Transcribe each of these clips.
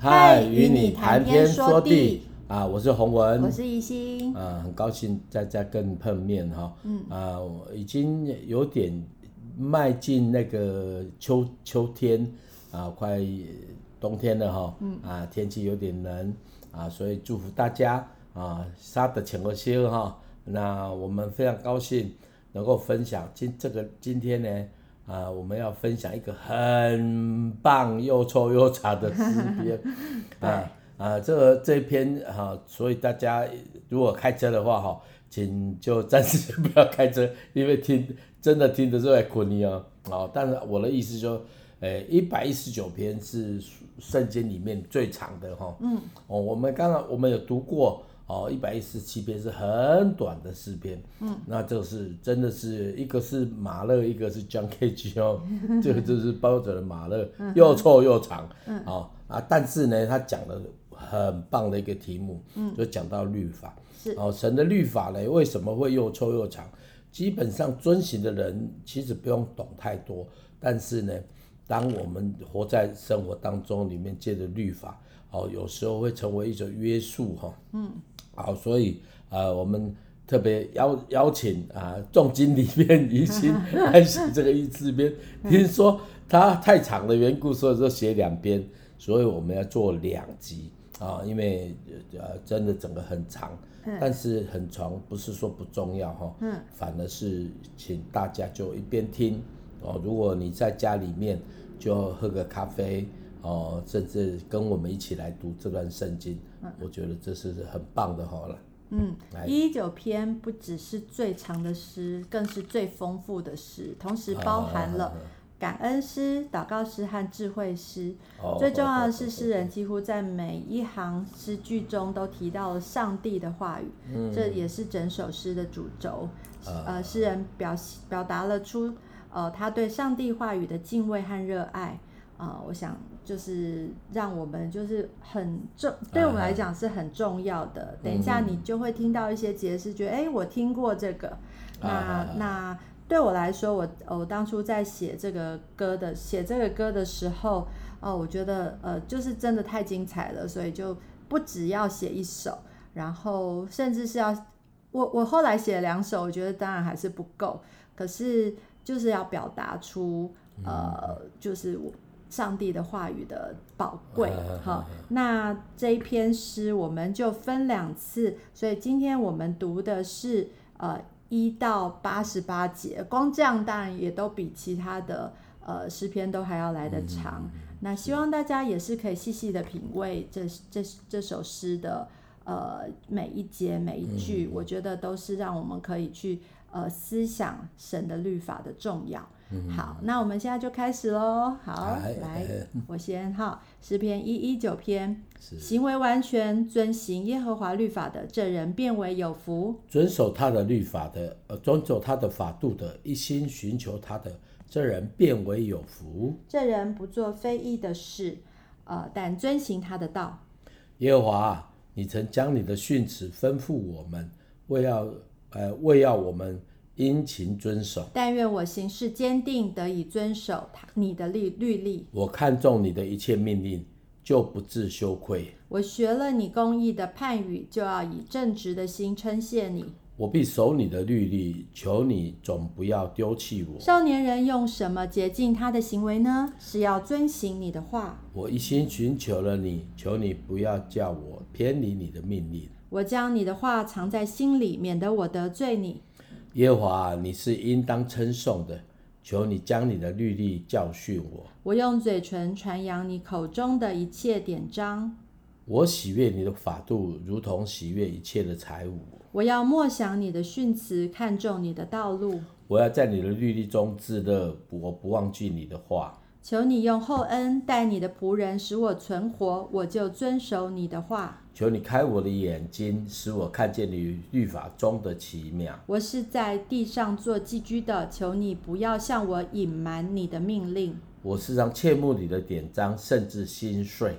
嗨，与你谈天说地啊！我是洪文，我是怡心，啊，很高兴大家跟碰面哈。嗯啊，已经有点迈进那个秋秋天啊，快冬天了哈。嗯啊，天气有点冷啊，所以祝福大家啊，杀的请个休哈。那我们非常高兴能够分享今这个今天呢。啊，我们要分享一个很棒又臭又长的诗篇 啊啊，这个这篇哈、啊，所以大家如果开车的话哈，请就暂时不要开车，因为听真的听得出来困你哦。啊，但是我的意思说，诶，一百一十九篇是圣经里面最长的哈。嗯。哦，我们刚刚我们有读过。哦，一百一十七篇是很短的诗篇，嗯，那就是真的是一个是马勒，一个是 John Cage 哦，这个就是包着的马勒，又臭又长，嗯，哦啊，但是呢，他讲了很棒的一个题目，嗯，就讲到律法，是。哦，神的律法呢，为什么会又臭又长？基本上遵行的人其实不用懂太多，但是呢，当我们活在生活当中里面，借着律法，哦，有时候会成为一种约束哈，嗯。好，所以呃，我们特别邀邀请啊，众经里面怡心 来写这个一字边。听说它太长的缘故，所以说写两边，所以我们要做两集啊，因为呃真的整个很长，但是很长不是说不重要哈，嗯，反而是请大家就一边听哦，如果你在家里面就喝个咖啡。哦，甚至跟我们一起来读这段圣经，嗯、我觉得这是很棒的好了。嗯，一一九篇不只是最长的诗，更是最丰富的诗，同时包含了感恩诗、祷告诗和智慧诗。哦、最重要的是，诗人几乎在每一行诗句中都提到了上帝的话语，嗯、这也是整首诗的主轴。嗯、呃，诗人表表达了出呃他对上帝话语的敬畏和热爱。啊、呃，我想就是让我们就是很重，对我们来讲是很重要的。啊、等一下你就会听到一些解释，觉得哎，我听过这个。那、啊、那对我来说，我我当初在写这个歌的写这个歌的时候，哦、呃，我觉得呃，就是真的太精彩了，所以就不只要写一首，然后甚至是要我我后来写了两首，我觉得当然还是不够，可是就是要表达出呃，就是我。上帝的话语的宝贵，好，那这一篇诗我们就分两次，所以今天我们读的是呃一到八十八节，光这样当然也都比其他的呃诗篇都还要来得长。嗯、那希望大家也是可以细细的品味这这这首诗的呃每一节每一句，嗯、我觉得都是让我们可以去呃思想神的律法的重要。好，那我们现在就开始喽。好，来，我先哈，诗篇一一九篇，行为完全遵行耶和华律法的，这人变为有福。遵守他的律法的，呃，遵守他的法度的，一心寻求他的，这人变为有福。这人不做非义的事，呃，但遵行他的道。耶和华，你曾将你的训词吩咐我们，为要，呃，为要我们。殷勤遵守，但愿我行事坚定，得以遵守他你的律律例。我看重你的一切命令，就不自羞愧。我学了你公义的判语，就要以正直的心称谢你。我必守你的律例，求你总不要丢弃我。少年人用什么洁净他的行为呢？是要遵行你的话。我一心寻求了你，求你不要叫我偏离你的命令。我将你的话藏在心里，免得我得罪你。耶和华，你是应当称颂的，求你将你的律例教训我。我用嘴唇传扬你口中的一切典章。我喜悦你的法度，如同喜悦一切的财物。我要默想你的训词，看重你的道路。我要在你的律例中自乐，我不忘记你的话。求你用厚恩待你的仆人，使我存活，我就遵守你的话。求你开我的眼睛，使我看见你律法中的奇妙。我是在地上做寄居的，求你不要向我隐瞒你的命令。我时常切慕你的典章，甚至心碎。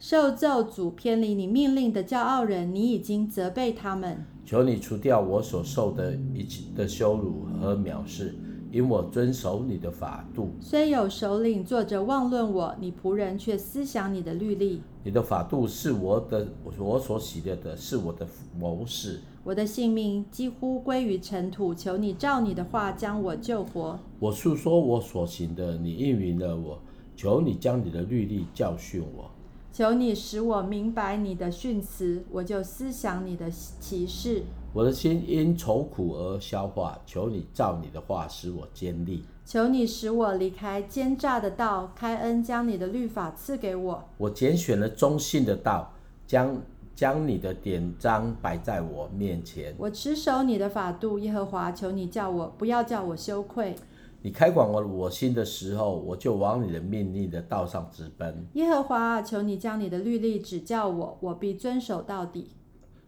受咒诅偏离你命令的骄傲人，你已经责备他们。求你除掉我所受的一切的羞辱和藐视。因我遵守你的法度。虽有首领坐着妄论我，你仆人却思想你的律例。你的法度是我的，我所喜悦的，是我的谋士。我的性命几乎归于尘土，求你照你的话将我救活。我诉说我所行的，你应允了我。求你将你的律例教训我。求你使我明白你的训词，我就思想你的启示。我的心因愁苦而消化，求你照你的话使我坚立。求你使我离开奸诈的道，开恩将你的律法赐给我。我拣选了忠信的道，将将你的典章摆在我面前。我持守你的法度，耶和华，求你叫我不要叫我羞愧。你开广我我心的时候，我就往你的命令的道上直奔。耶和华，求你将你的律例指教我，我必遵守到底。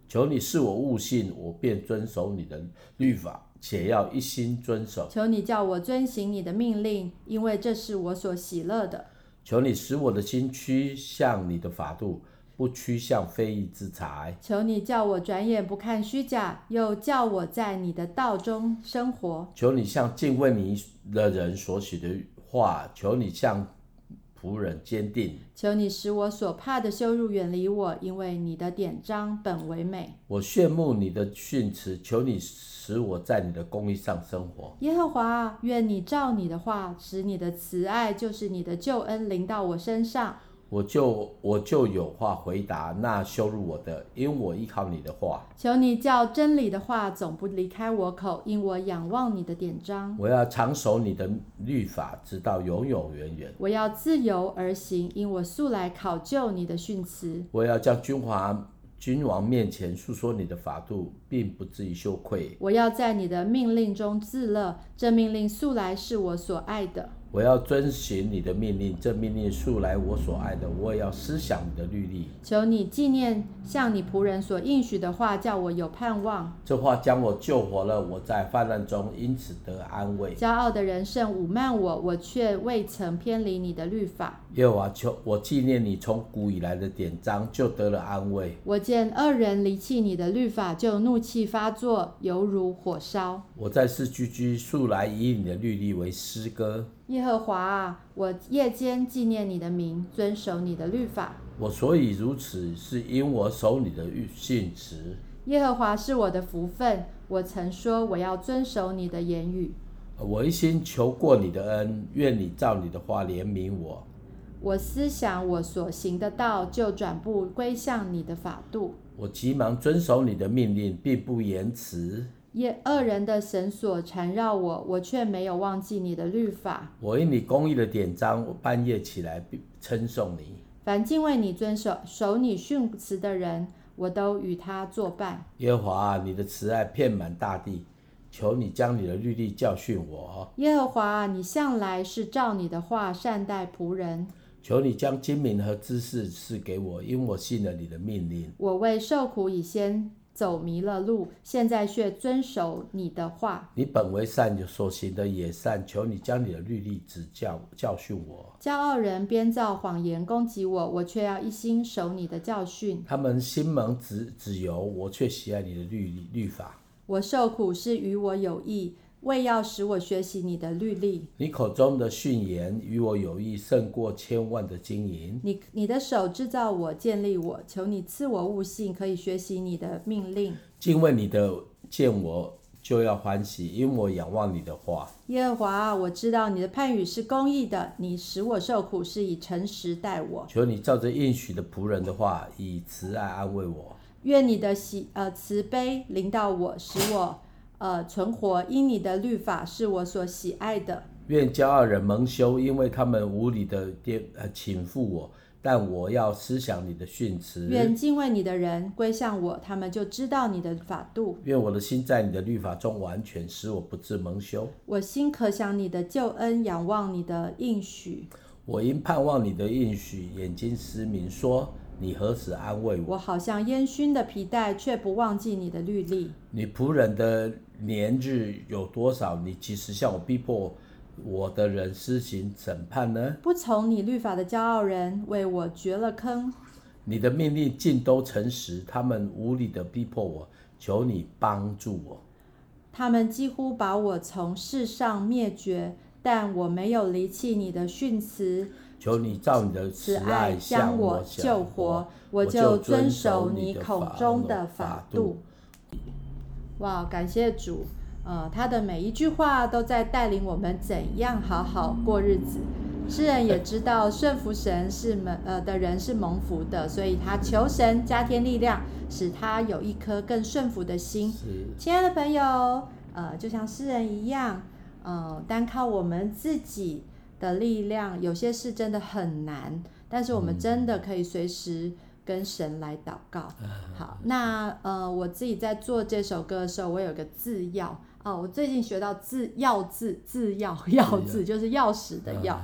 求你赐我悟性，我便遵守你的律法，且要一心遵守。求你叫我遵行你的命令，因为这是我所喜乐的。求你使我的心趋向你的法度。不趋向非义之财，求你叫我转眼不看虚假，又叫我在你的道中生活。求你向敬畏你的人所许的话，求你向仆人坚定。求你使我所怕的羞辱远离我，因为你的典章本为美。我羡慕你的训词，求你使我在你的公义上生活。耶和华，愿你照你的话，使你的慈爱就是你的救恩临到我身上。我就我就有话回答那羞辱我的，因我依靠你的话。求你叫真理的话总不离开我口，因我仰望你的典章。我要常守你的律法，直到永永远远。我要自由而行，因我素来考究你的训词。我要将君华君王面前诉说你的法度，并不至于羞愧。我要在你的命令中自乐，这命令素来是我所爱的。我要遵循你的命令，这命令素来我所爱的。我也要思想你的律例。求你纪念向你仆人所应许的话，叫我有盼望。这话将我救活了，我在患难中因此得安慰。骄傲的人甚侮慢我，我却未曾偏离你的律法。耶和华，求我纪念你从古以来的典章，就得了安慰。我见恶人离弃你的律法，就怒气发作，犹如火烧。我在世居居，素来以你的律例为诗歌。耶和华啊，我夜间纪念你的名，遵守你的律法。我所以如此，是因我守你的训词。耶和华是我的福分，我曾说我要遵守你的言语。我一心求过你的恩，愿你照你的话怜悯我。我思想我所行的道，就转步归向你的法度。我急忙遵守你的命令，并不延迟。恶人的绳索缠绕我，我却没有忘记你的律法。我因你公义的典章，我半夜起来称颂你。凡敬畏你、遵守守你训词的人，我都与他作伴。耶和华，你的慈爱遍满大地，求你将你的律例教训我。耶和华，你向来是照你的话善待仆人。求你将精明和知识赐给我，因我信了你的命令。我为受苦以先。走迷了路，现在却遵守你的话。你本为善，所行的也善，求你将你的律例指教教训我。骄傲人编造谎言攻击我，我却要一心守你的教训。他们心蒙子子由，我却喜爱你的律律法。我受苦是与我有益。为要使我学习你的律例，你口中的训言与我有益，胜过千万的金银。你你的手制造我，建立我，求你赐我悟性，可以学习你的命令。敬畏你的，见我就要欢喜，因我仰望你的话。耶和华，我知道你的判语是公义的，你使我受苦是以诚实待我。求你照着应许的仆人的话，以慈爱安慰我。愿你的喜呃慈悲临到我，使我。呃，存活，因你的律法是我所喜爱的。愿骄傲人蒙羞，因为他们无理的颠呃倾覆我。但我要思想你的训词。愿敬畏你的人归向我，他们就知道你的法度。愿我的心在你的律法中完全，使我不致蒙羞。我心可想你的救恩，仰望你的应许。我因盼望你的应许，眼睛失明，说。你何时安慰我？我好像烟熏的皮带，却不忘记你的律例。你仆人的年日有多少？你几时向我逼迫我的人施行审判呢？不从你律法的骄傲人为我掘了坑。你的命令尽都诚实，他们无理的逼迫我，求你帮助我。他们几乎把我从世上灭绝，但我没有离弃你的训词。求你照你的慈爱将我救活，我就遵守你口中的法度。哇，感谢主！呃，他的每一句话都在带领我们怎样好好过日子。诗人也知道顺服神是蒙呃的人是蒙福的，所以他求神加添力量，使他有一颗更顺服的心。亲爱的朋友，呃，就像诗人一样，呃，单靠我们自己的力量，有些事真的很难，但是我们真的可以随时跟神来祷告。好，那呃，我自己在做这首歌的时候，我有个字要。哦，我最近学到字要字字要要字就是钥匙的钥。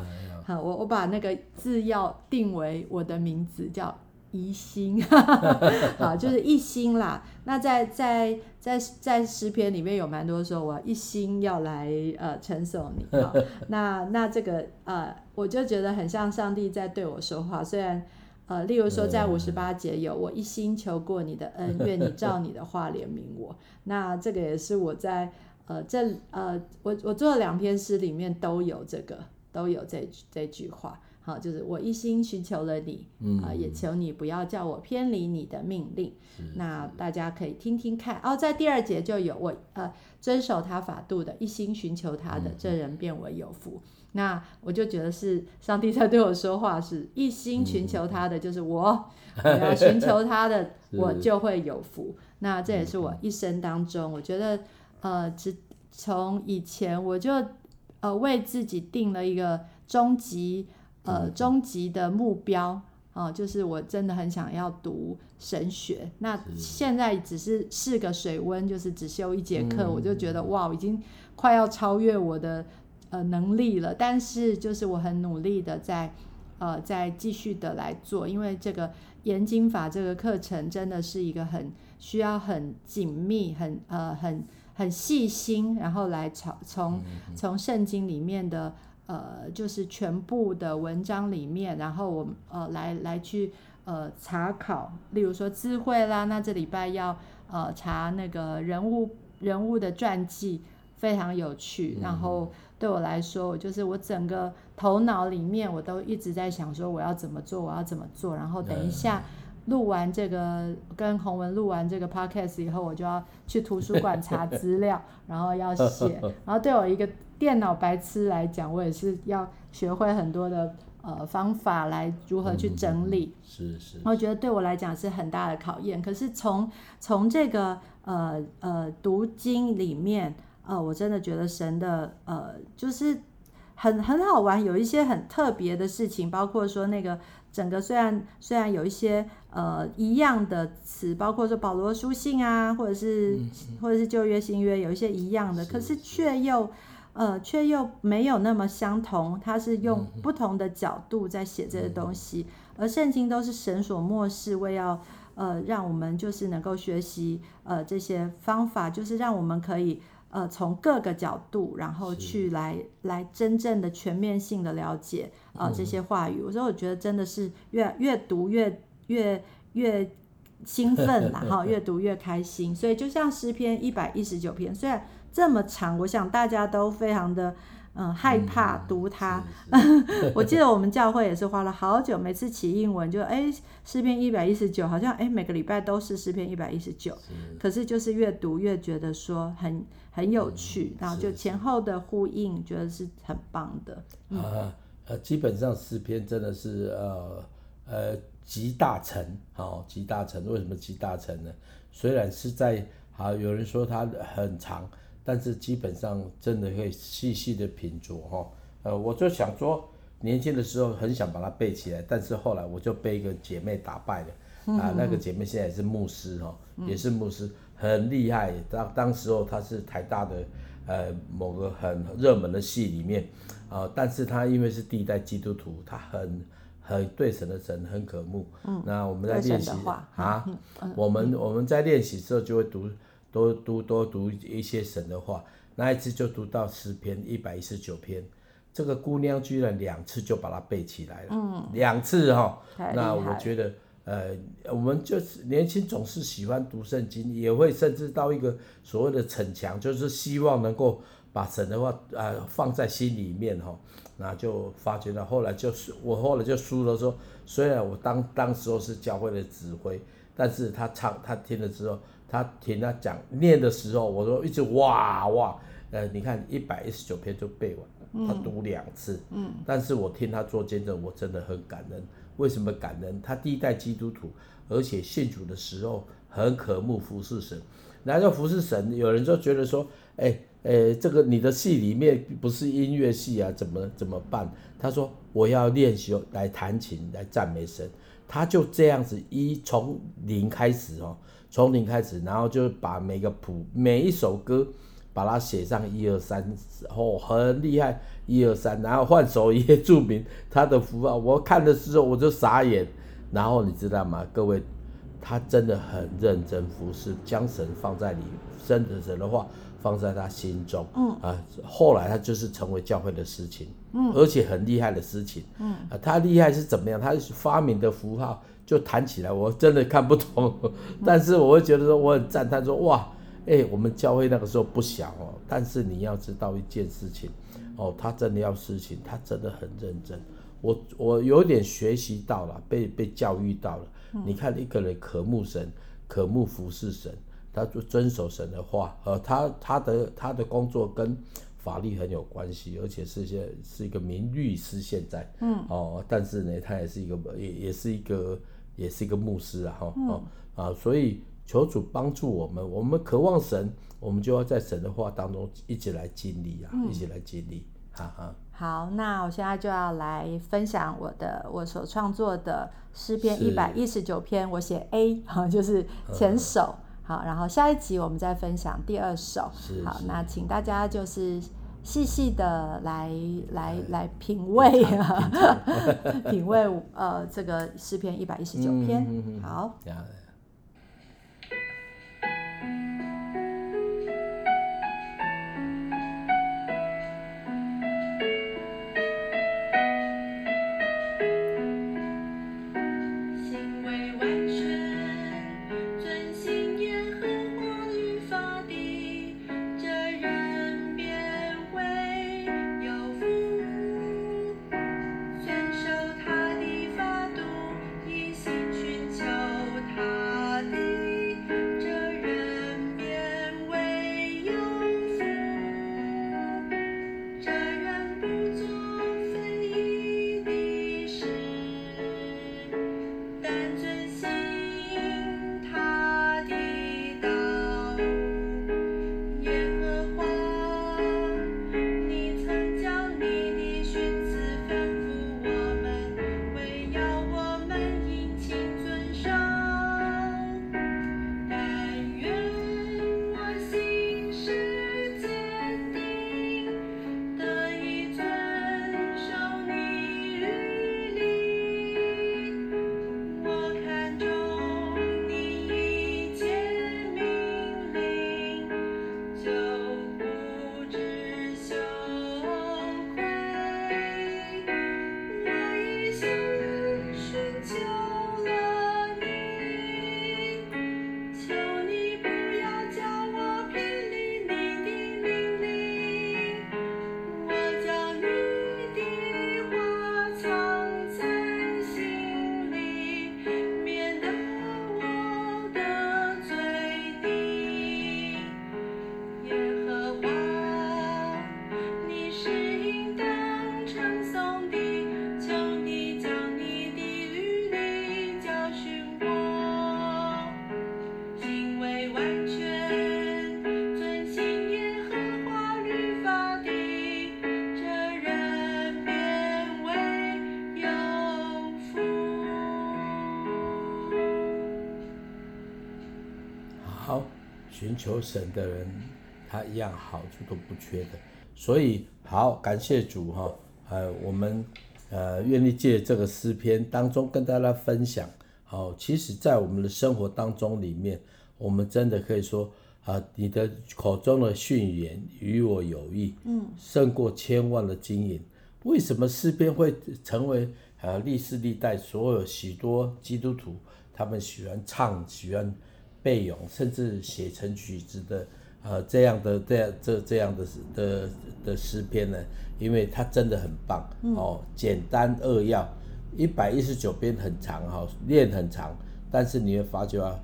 好，我我把那个字要定为我的名字叫怡心，好，就是一心啦。那在在在在诗篇里面有蛮多说，我一心要来呃称颂你。好，那那这个呃，我就觉得很像上帝在对我说话。虽然呃，例如说在五十八节有我一心求过你的恩，愿你照你的话怜悯我。那这个也是我在。呃，这呃，我我做了两篇诗里面都有这个，都有这这句话，好，就是我一心寻求了你，啊、也求你不要叫我偏离你的命令。那大家可以听听看，哦，在第二节就有我呃遵守他法度的，一心寻求他的，嗯、这人变为有福。那我就觉得是上帝在对我说话，是一心寻求他的，就是我，嗯、我要寻求他的，我就会有福。那这也是我一生当中，我觉得。呃，只从以前我就呃为自己定了一个终极呃终极的目标啊，呃，就是我真的很想要读神学。那现在只是试个水温，就是只修一节课，我就觉得哇，已经快要超越我的呃能力了。但是就是我很努力的在呃在继续的来做，因为这个研经法这个课程真的是一个很需要很紧密、很呃很。很细心，然后来从从从圣经里面的呃，就是全部的文章里面，然后我呃来来去呃查考，例如说智慧啦，那这礼拜要呃查那个人物人物的传记，非常有趣。然后对我来说，我就是我整个头脑里面我都一直在想说我要怎么做，我要怎么做，然后等一下。录完这个跟洪文录完这个 podcast 以后，我就要去图书馆查资料，然后要写。然后对我一个电脑白痴来讲，我也是要学会很多的呃方法来如何去整理。嗯、是是。我觉得对我来讲是很大的考验。可是从从这个呃呃读经里面，呃，我真的觉得神的呃就是很很好玩，有一些很特别的事情，包括说那个。整个虽然虽然有一些呃一样的词，包括说保罗书信啊，或者是、嗯、或者是旧约新约有一些一样的，是可是却又呃却又没有那么相同。他是用不同的角度在写这些东西，嗯、而圣经都是神所漠视，为要呃让我们就是能够学习呃这些方法，就是让我们可以。呃，从各个角度，然后去来来真正的全面性的了解啊、呃、这些话语，所以、嗯、我觉得真的是越越读越越越兴奋啦，哈，越读越开心。所以就像诗篇一百一十九篇，虽然这么长，我想大家都非常的。嗯，害怕读它。嗯、我记得我们教会也是花了好久，每次起英文就哎，诗篇一百一十九，好像哎每个礼拜都是诗篇一百一十九。可是就是越读越觉得说很很有趣，嗯、然后就前后的呼应，觉得是很棒的。嗯、啊呃，基本上诗篇真的是呃呃集大成，好、哦、集大成。为什么集大成呢？虽然是在好有人说它很长。但是基本上真的可以细细的品酌哈，呃，我就想说，年轻的时候很想把它背起来，但是后来我就被一个姐妹打败了，啊，那个姐妹现在也是牧师哈，也是牧师，很厉害。当当时候她是台大的呃某个很热门的系里面，啊，但是她因为是第一代基督徒，她很很对神的神很渴慕。嗯，那我们在练习啊，我们我们在练习之后就会读。多读多读一些神的话，那一次就读到诗篇一百一十九篇，这个姑娘居然两次就把它背起来了，嗯，两次哈，那我觉得，呃，我们就是年轻总是喜欢读圣经，也会甚至到一个所谓的逞强，就是希望能够把神的话啊、呃、放在心里面哈，那就发觉到后来就是我后来就输了说，虽然我当当时候是教会的指挥，但是他唱他听了之后，他听他讲念的时候，我说一直哇哇，呃，你看一百一十九篇就背完了，他读两次，嗯，但是我听他做见证，我真的很感恩。为什么感恩？他第一代基督徒，而且信主的时候很渴慕服侍神。来到服侍神，有人就觉得说：“哎哎，这个你的戏里面不是音乐戏啊，怎么怎么办？”他说：“我要练习来弹琴，来赞美神。”他就这样子一从零开始哦，从零开始，然后就把每个谱每一首歌。把它写上一二三，哦，很厉害，一二三，然后换首页注明他的符号。我看的时候我就傻眼，然后你知道吗？各位，他真的很认真服侍，将神放在你真的神的话放在他心中，嗯啊，后来他就是成为教会的事情，嗯，而且很厉害的事情，嗯啊，他厉害是怎么样？他发明的符号就谈起来，我真的看不懂，但是我会觉得说我很赞叹说哇。哎、欸，我们教会那个时候不小哦，但是你要知道一件事情，哦，他真的要事情，他真的很认真。我我有点学习到了，被被教育到了。嗯、你看一个人渴慕神，渴慕服侍神，他就遵守神的话，呃，他他的他的工作跟法律很有关系，而且是些是一个名律师现在，嗯，哦，但是呢，他也是一个也也是一个也是一个牧师啊，哈、嗯，哦啊，所以。求主帮助我们，我们渴望神，我们就要在神的话当中一起来经历啊，嗯、一起来经历，哈哈。好，那我现在就要来分享我的我所创作的诗篇一百一十九篇，我写 A 哈，就是前首。嗯、好，然后下一集我们再分享第二首。好，那请大家就是细细的来来来品味啊，品味呃这个诗篇一百一十九篇。好。寻求神的人，他一样好处都不缺的。所以好，感谢主哈，呃，我们呃愿意借这个诗篇当中跟大家分享。好，其实，在我们的生活当中里面，我们真的可以说啊，你的口中的训言与我有益，嗯，胜过千万的金银。为什么诗篇会成为呃，历世历代所有许多基督徒，他们喜欢唱、喜欢背咏，甚至写成曲子的，呃，这样的、这样、这这样的的的诗篇呢，因为它真的很棒哦，简单扼要，一百一十九篇很长哈，练很长，但是你会发觉啊，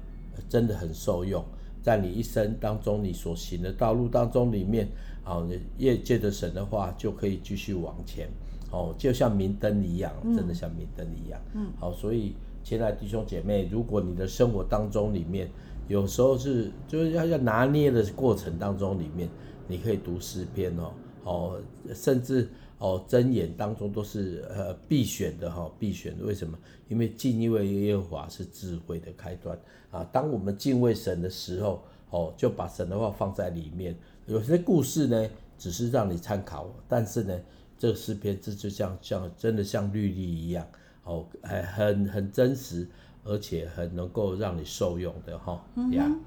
真的很受用，在你一生当中，你所行的道路当中里面，啊，越借着神的话，就可以继续往前。哦，就像明灯一样，真的像明灯一样。嗯，好，所以亲爱弟兄姐妹，如果你的生活当中里面有时候是就是要要拿捏的过程当中里面，你可以读诗篇哦，哦，甚至哦箴言当中都是呃必选的哈、哦，必选的。为什么？因为敬畏耶和华是智慧的开端啊。当我们敬畏神的时候，哦，就把神的话放在里面。有些故事呢，只是让你参考，但是呢。这个诗篇，这就像像真的像律例一样，哦，还很很真实，而且很能够让你受用的哈。嗯哼。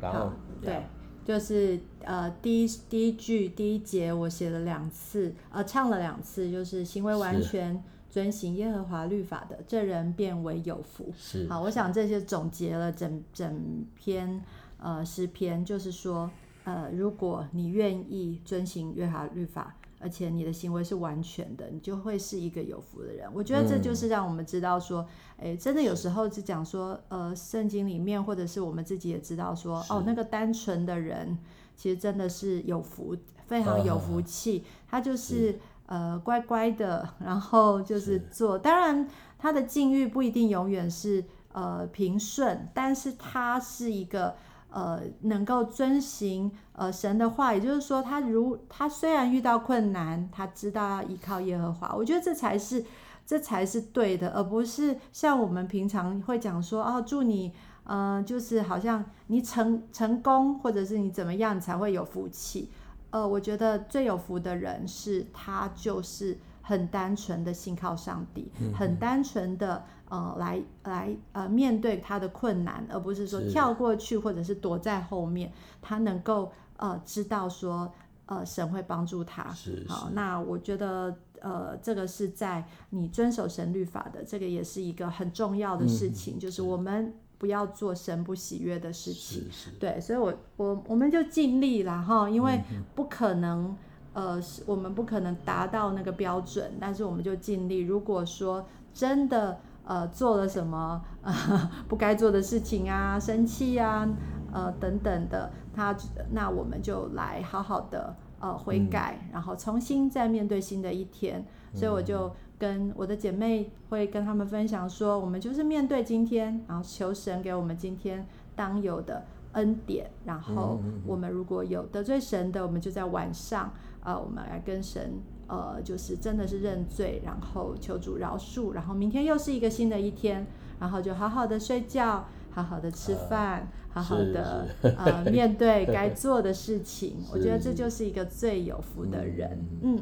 然后，对，就是呃，第一第一句第一节我写了两次，呃，唱了两次，就是行为完全遵行耶和华律法的，这人变为有福。是。好，我想这些总结了整整篇呃诗篇，就是说，呃，如果你愿意遵行耶和华律法。而且你的行为是完全的，你就会是一个有福的人。我觉得这就是让我们知道说，哎、嗯，真的有时候是讲说，呃，圣经里面或者是我们自己也知道说，哦，那个单纯的人其实真的是有福，非常有福气。啊、他就是，是呃乖乖的，然后就是做。是当然，他的境遇不一定永远是呃平顺，但是他是一个。呃，能够遵行呃神的话，也就是说，他如他虽然遇到困难，他知道要依靠耶和华。我觉得这才是这才是对的，而不是像我们平常会讲说哦，祝你呃，就是好像你成成功，或者是你怎么样你才会有福气。呃，我觉得最有福的人是他就是很单纯的信靠上帝，很单纯的。呃，来来呃，面对他的困难，而不是说跳过去，或者是躲在后面。他能够呃知道说，呃，神会帮助他。是，是。好，那我觉得呃，这个是在你遵守神律法的，这个也是一个很重要的事情，嗯、就是我们不要做神不喜悦的事情。是是。对，所以我我我们就尽力了哈，因为不可能呃，我们不可能达到那个标准，但是我们就尽力。如果说真的。呃，做了什么呃 不该做的事情啊，生气啊，呃等等的，他那我们就来好好的呃悔改，嗯、然后重新再面对新的一天。嗯、所以我就跟我的姐妹会跟他们分享说，我们就是面对今天，然后求神给我们今天当有的恩典。然后我们如果有得罪神的，我们就在晚上啊、呃，我们来跟神。呃，就是真的是认罪，然后求主饶恕，然后明天又是一个新的一天，然后就好好的睡觉，好好的吃饭，呃、好好的呃面对该做的事情。我觉得这就是一个最有福的人。嗯，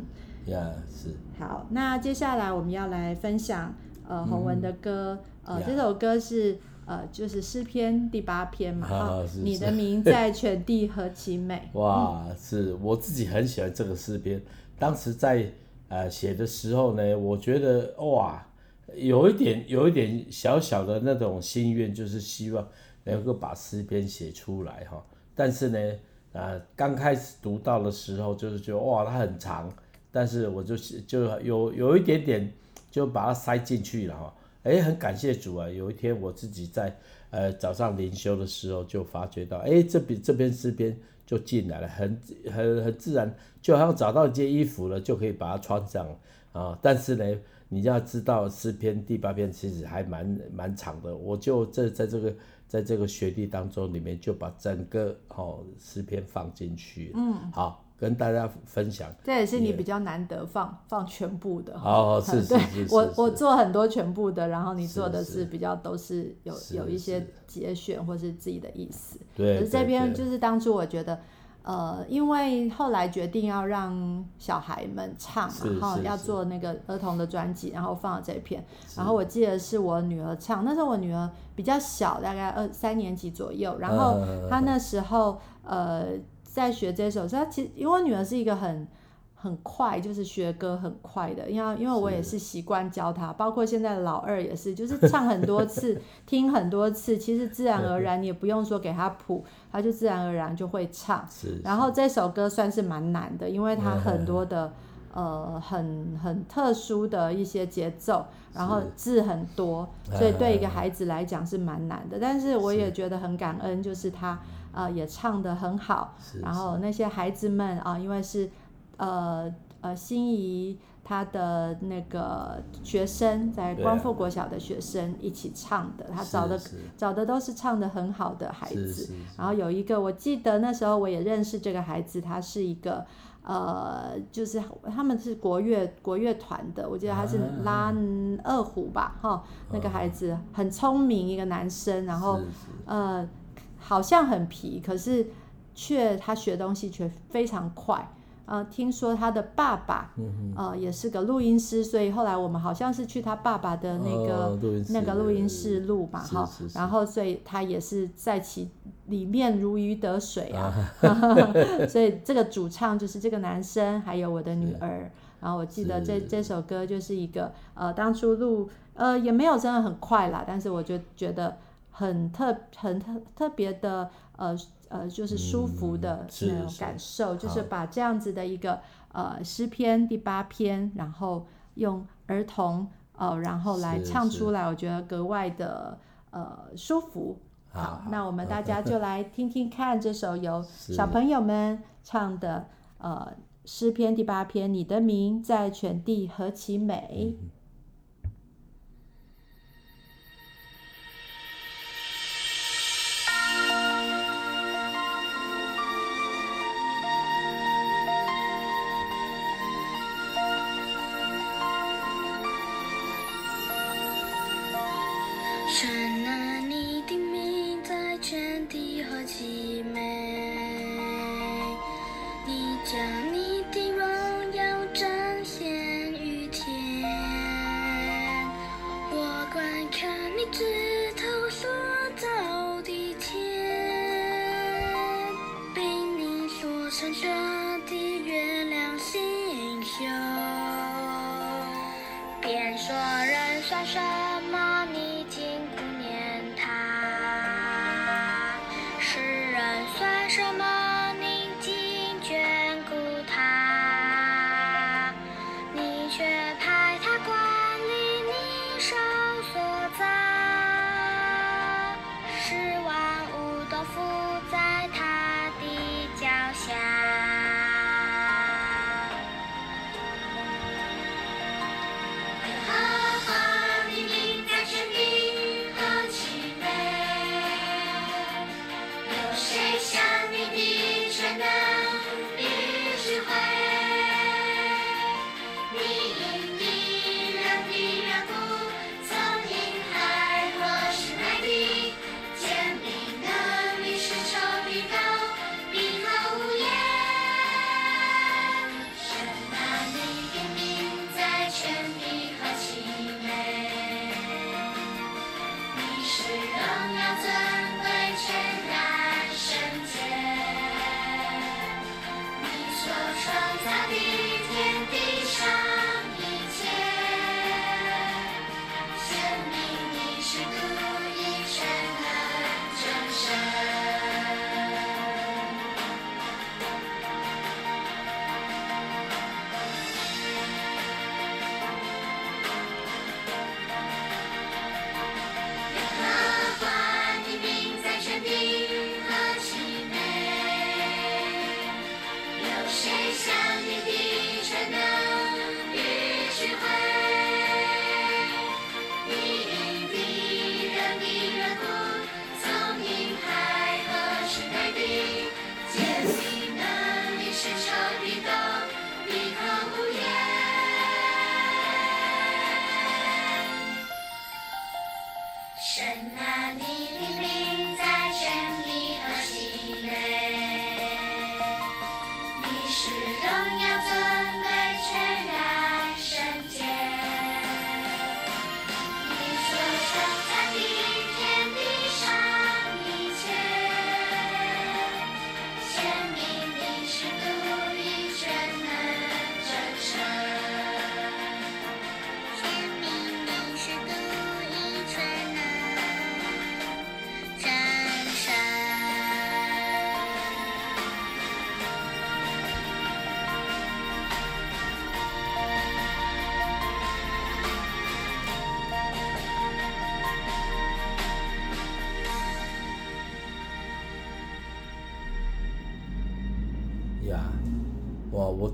呀、嗯，是。好，那接下来我们要来分享呃洪文的歌，嗯、呃，这首歌是呃就是诗篇第八篇嘛，啊，你的名在全地何其美。哇，是我自己很喜欢这个诗篇。当时在呃写的时候呢，我觉得哇，有一点有一点小小的那种心愿，就是希望能够把诗篇写出来哈。但是呢，呃，刚开始读到的时候，就是觉得哇，它很长，但是我就就有有一点点就把它塞进去了哈。哎，很感谢主啊！有一天我自己在呃早上灵修的时候，就发觉到，哎，这边这边诗篇。就进来了，很很很自然，就好像找到一件衣服了，就可以把它穿上啊。但是呢，你要知道诗篇第八篇其实还蛮蛮长的，我就在在这个在这个学历当中里面就把整个哦诗篇放进去，嗯，好。跟大家分享，这也是你比较难得放放全部的。哦，是是是，我我做很多全部的，然后你做的是比较都是有有一些节选或是自己的意思。对，可是这边就是当初我觉得，呃，因为后来决定要让小孩们唱嘛，然后要做那个儿童的专辑，然后放了这片。然后我记得是我女儿唱，那时候我女儿比较小，大概二三年级左右，然后她那时候呃。在学这首，所以他其实因为我女儿是一个很很快，就是学歌很快的，因为因为我也是习惯教他，包括现在老二也是，就是唱很多次，听很多次，其实自然而然你也不用说给他谱，他就自然而然就会唱。是然后这首歌算是蛮难的，因为它很多的呃很很特殊的一些节奏，然后字很多，所以对一个孩子来讲是蛮难的。但是我也觉得很感恩，就是他呃也唱得很好，然后那些孩子们啊，因为是。呃呃，心仪他的那个学生在光复国小的学生一起唱的，他找的找的都是唱得很好的孩子。然后有一个，我记得那时候我也认识这个孩子，他是一个呃，就是他们是国乐国乐团的，我记得他是拉二胡吧，哈、哦，那个孩子很聪明，一个男生，然后呃，好像很皮，可是却他学东西却非常快。呃，听说他的爸爸，呃，也是个录音师，所以后来我们好像是去他爸爸的那个、哦、那个录音室录嘛，哈，然后所以他也是在其里面如鱼得水啊，所以这个主唱就是这个男生，还有我的女儿，然后我记得这这首歌就是一个呃，当初录呃也没有真的很快啦，但是我就觉得很特很特特别的呃。呃，就是舒服的那种感受，嗯、是是就是把这样子的一个呃诗篇第八篇，然后用儿童呃，然后来唱出来，我觉得格外的呃舒服。好，好，那我们大家就来听听看这首由小朋友们唱的呃诗篇第八篇，你的名在全地何其美。嗯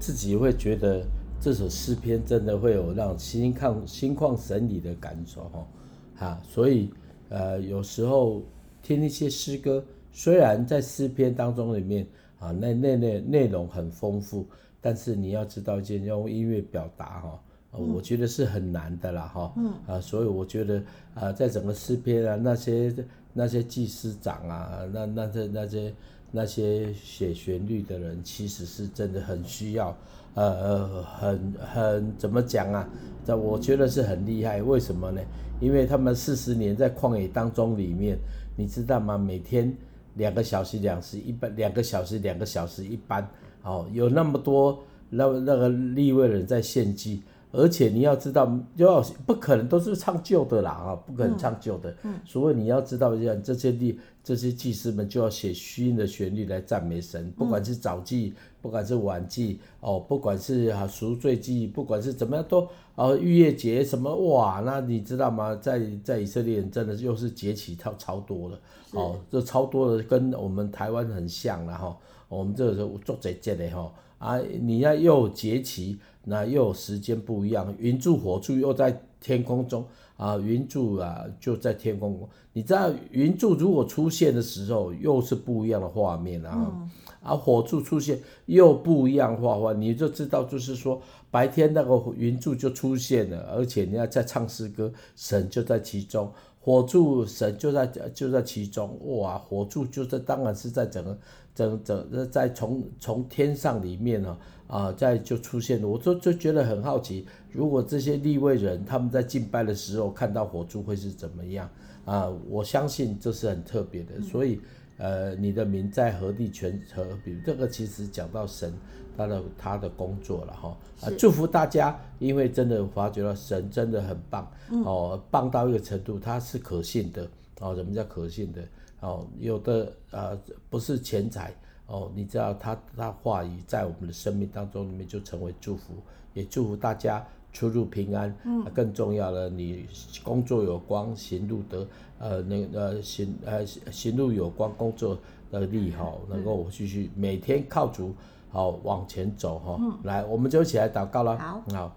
自己会觉得这首诗篇真的会有让心旷心旷神怡的感受哈，哈，所以呃有时候听一些诗歌，虽然在诗篇当中里面啊，那那那内容很丰富，但是你要知道一件用音乐表达哈。我觉得是很难的啦，哈，嗯，啊，所以我觉得啊，在整个诗篇啊，那些那些祭司长啊，那那些那些那些写旋律的人，其实是真的很需要，呃呃，很很怎么讲啊？这我觉得是很厉害，为什么呢？因为他们四十年在旷野当中里面，你知道吗？每天两个小时两时一班，两个小时两个小时一班，哦，有那么多那那个利未人在献祭。而且你要知道，就要不可能都是唱旧的啦啊，不可能唱旧的。嗯，所以你要知道，像这些地这些祭司们就要写新的旋律来赞美神，不管是早祭，不管是晚祭，哦，不管是啊赎罪祭，不管是怎么样都啊逾越节什么哇，那你知道吗？在在以色列人真的又是节期超超多了哦，这超多的跟我们台湾很像了哈。我们这个时候做这节的哈啊，你要又有节期。那又有时间不一样，云柱火柱又在天空中啊，云柱啊就在天空中。你知道云柱如果出现的时候，又是不一样的画面啊，嗯、啊火柱出现又不一样画画，你就知道就是说白天那个云柱就出现了，而且你要在唱诗歌，神就在其中，火柱神就在就在其中，哇，火柱就在当然是在整个。整整在从从天上里面呢啊，在就出现了，我就就觉得很好奇，如果这些立位人他们在敬拜的时候看到火柱会是怎么样啊？我相信这是很特别的，所以呃，你的名在何地全何比？这个其实讲到神他的他的工作了哈啊，祝福大家，因为真的发觉到神真的很棒哦，棒到一个程度，他是可信的哦。什么叫可信的？哦，有的呃不是钱财哦，你知道他他话语在我们的生命当中里面就成为祝福，也祝福大家出入平安。嗯，更重要的，你工作有光，行路得呃那呃行呃行路有光，工作的力哈，能够继续每天靠主好往前走哈。嗯，来，我们就一起来祷告了。好，好，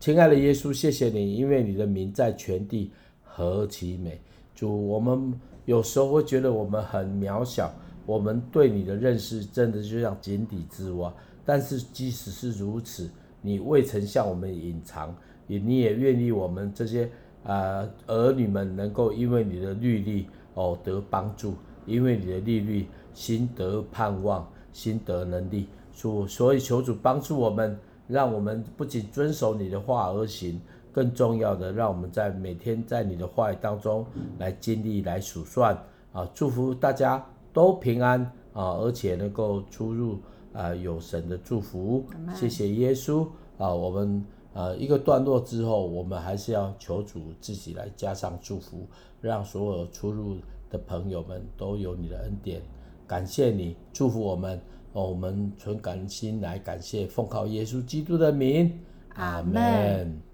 亲爱的耶稣，谢谢你，因为你的名在全地何其美。主，我们。有时候会觉得我们很渺小，我们对你的认识真的就像井底之蛙。但是即使是如此，你未曾向我们隐藏，也你也愿意我们这些啊、儿女们能够因为你的律例哦得帮助，因为你的律例心得盼望，心得能力。主，所以求主帮助我们，让我们不仅遵守你的话而行。更重要的，让我们在每天在你的话语当中来经历、来数算啊！祝福大家都平安啊，而且能够出入啊有神的祝福。谢谢耶稣啊！我们啊一个段落之后，我们还是要求主自己来加上祝福，让所有出入的朋友们都有你的恩典。感谢你祝福我们，我们存感恩心来感谢，奉靠耶稣基督的名，阿门。